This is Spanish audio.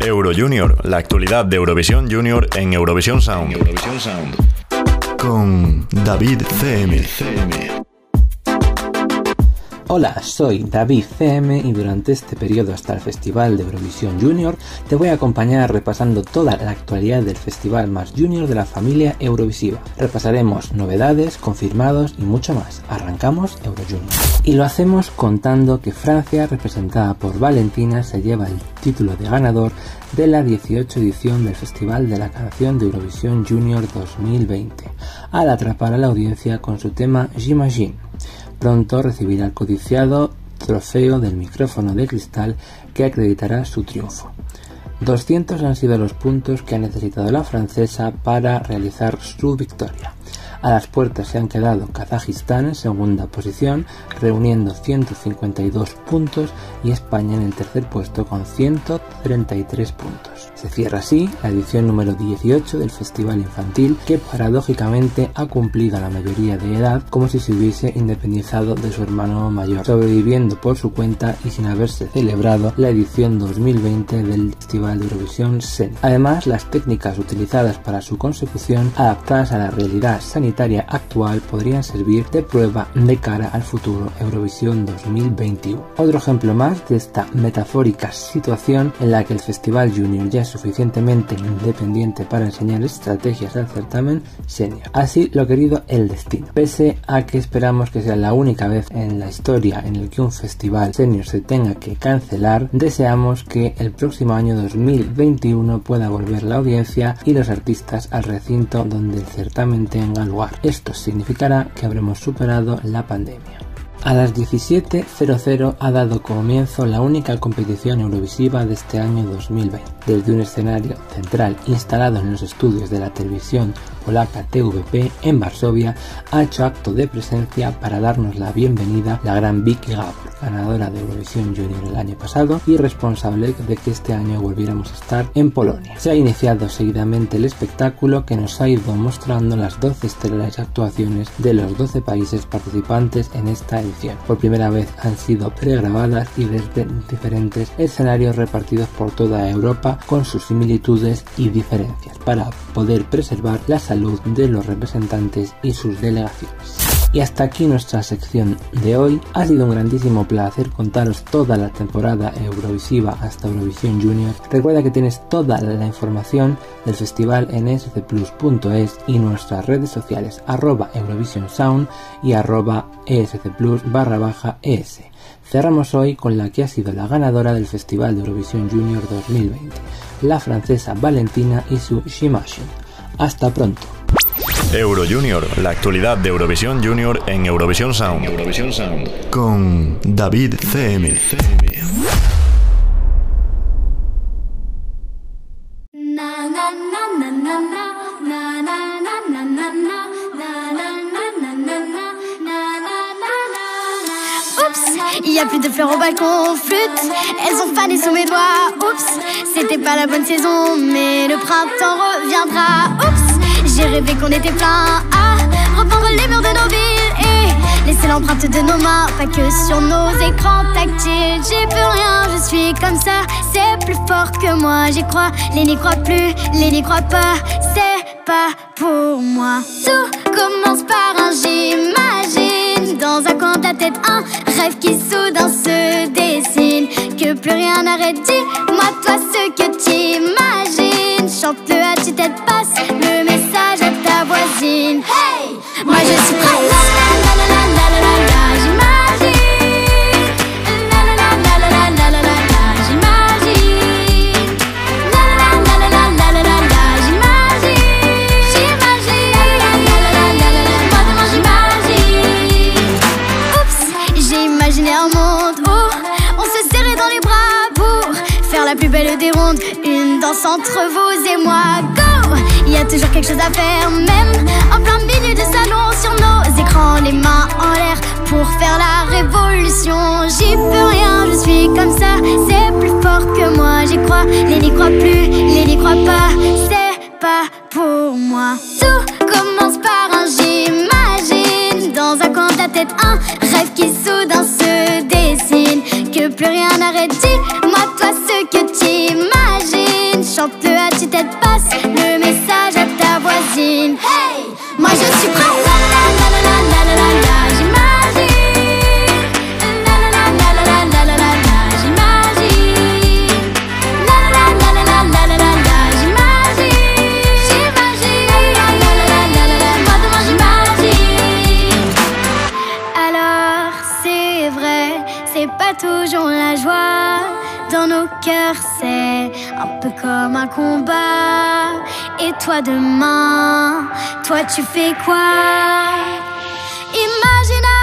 Euro Junior, la actualidad de Eurovisión Junior en Eurovisión Sound. Eurovisión Sound. Con David CM. Hola, soy David CM y durante este periodo hasta el Festival de Eurovisión Junior te voy a acompañar repasando toda la actualidad del festival más junior de la familia Eurovisiva. Repasaremos novedades, confirmados y mucho más. Arrancamos Euro Junior. Y lo hacemos contando que Francia, representada por Valentina, se lleva el título de ganador de la 18 edición del Festival de la Canción de Eurovisión Junior 2020, al atrapar a la audiencia con su tema J'imagine Pronto recibirá el codiciado trofeo del micrófono de cristal que acreditará su triunfo. 200 han sido los puntos que ha necesitado la francesa para realizar su victoria. A las puertas se han quedado Kazajistán en segunda posición, reuniendo 152 puntos, y España en el tercer puesto con 133 puntos. Se cierra así la edición número 18 del Festival Infantil, que paradójicamente ha cumplido la mayoría de edad como si se hubiese independizado de su hermano mayor, sobreviviendo por su cuenta y sin haberse celebrado la edición 2020 del Festival de Eurovisión SEN. Además, las técnicas utilizadas para su consecución, adaptadas a la realidad sanitaria actual, podrían servir de prueba de cara al futuro Eurovisión 2021. Otro ejemplo más de esta metafórica situación en la que el Festival Junior ya es suficientemente independiente para enseñar estrategias al certamen senior. Así lo querido el destino. Pese a que esperamos que sea la única vez en la historia en el que un festival senior se tenga que cancelar, deseamos que el próximo año 2021 pueda volver la audiencia y los artistas al recinto donde el certamen tenga lugar. Esto significará que habremos superado la pandemia. A las 17.00 ha dado comienzo la única competición eurovisiva de este año 2020. Desde un escenario central instalado en los estudios de la televisión polaca TVP en Varsovia, ha hecho acto de presencia para darnos la bienvenida la gran Vicky Gabor, ganadora de Eurovisión Junior el año pasado y responsable de que este año volviéramos a estar en Polonia. Se ha iniciado seguidamente el espectáculo que nos ha ido mostrando las 12 estelares actuaciones de los 12 países participantes en esta edición. Por primera vez han sido pregrabadas y desde diferentes escenarios repartidos por toda Europa con sus similitudes y diferencias para poder preservar la salud de los representantes y sus delegaciones. Y hasta aquí nuestra sección de hoy. Ha sido un grandísimo placer contaros toda la temporada Eurovisiva hasta Eurovisión Junior. Recuerda que tienes toda la información del festival en scplus.es y nuestras redes sociales arroba Eurovision Sound y arroba escplus barra baja es. Cerramos hoy con la que ha sido la ganadora del Festival de Eurovisión Junior 2020, la francesa Valentina y su Shimashine. Hasta pronto. Euro Junior, la actualidad de Eurovisión Junior en Eurovisión Sound. Eurovisión Sound. Con David CM. Il y a plus de fleurs au balcon, flûte, elles ont fané sous mes doigts. Oups, c'était pas la bonne saison, mais le printemps reviendra. Oups, j'ai rêvé qu'on était plein à reprendre les murs de nos villes et laisser l'empreinte de nos mains, pas que sur nos écrans tactiles. J'ai plus rien, je suis comme ça, c'est plus fort que moi, j'y crois. Les n'y croient plus, les n'y croient pas, c'est pas pour moi. Tout commence par un j'imagine dans un coin de la tête un rêve qui soudain se dessine. Que plus rien n'arrête, dis-moi toi ce que t'imagines. Chante-le Hey, moi je suis prête. La la la la la la la j'imagine. La la la la la la la la la la, j'imagine. La la la la la la la la la la, j'imagine. J'imagine. La la la la la la la, moi demain j'imagine. Oups, j'ai imaginé un monde où on se serrait dans les bras pour faire la plus belle des rondes. Une danse entre vous et moi. Go! Il y a toujours quelque chose à faire, même en plein milieu du salon sur nos écrans, les mains en l'air pour faire la révolution. J'y peux rien, je suis comme ça, c'est plus fort que moi. J'y crois, les n'y croient plus, n'y croient pas, c'est pas pour moi. Tout commence par un j'imagine dans un coin de la tête un rêve qui soudain se dessine. Que plus rien n'arrête, dis-moi toi ce un peu comme un combat. Et toi demain, toi tu fais quoi? Imagine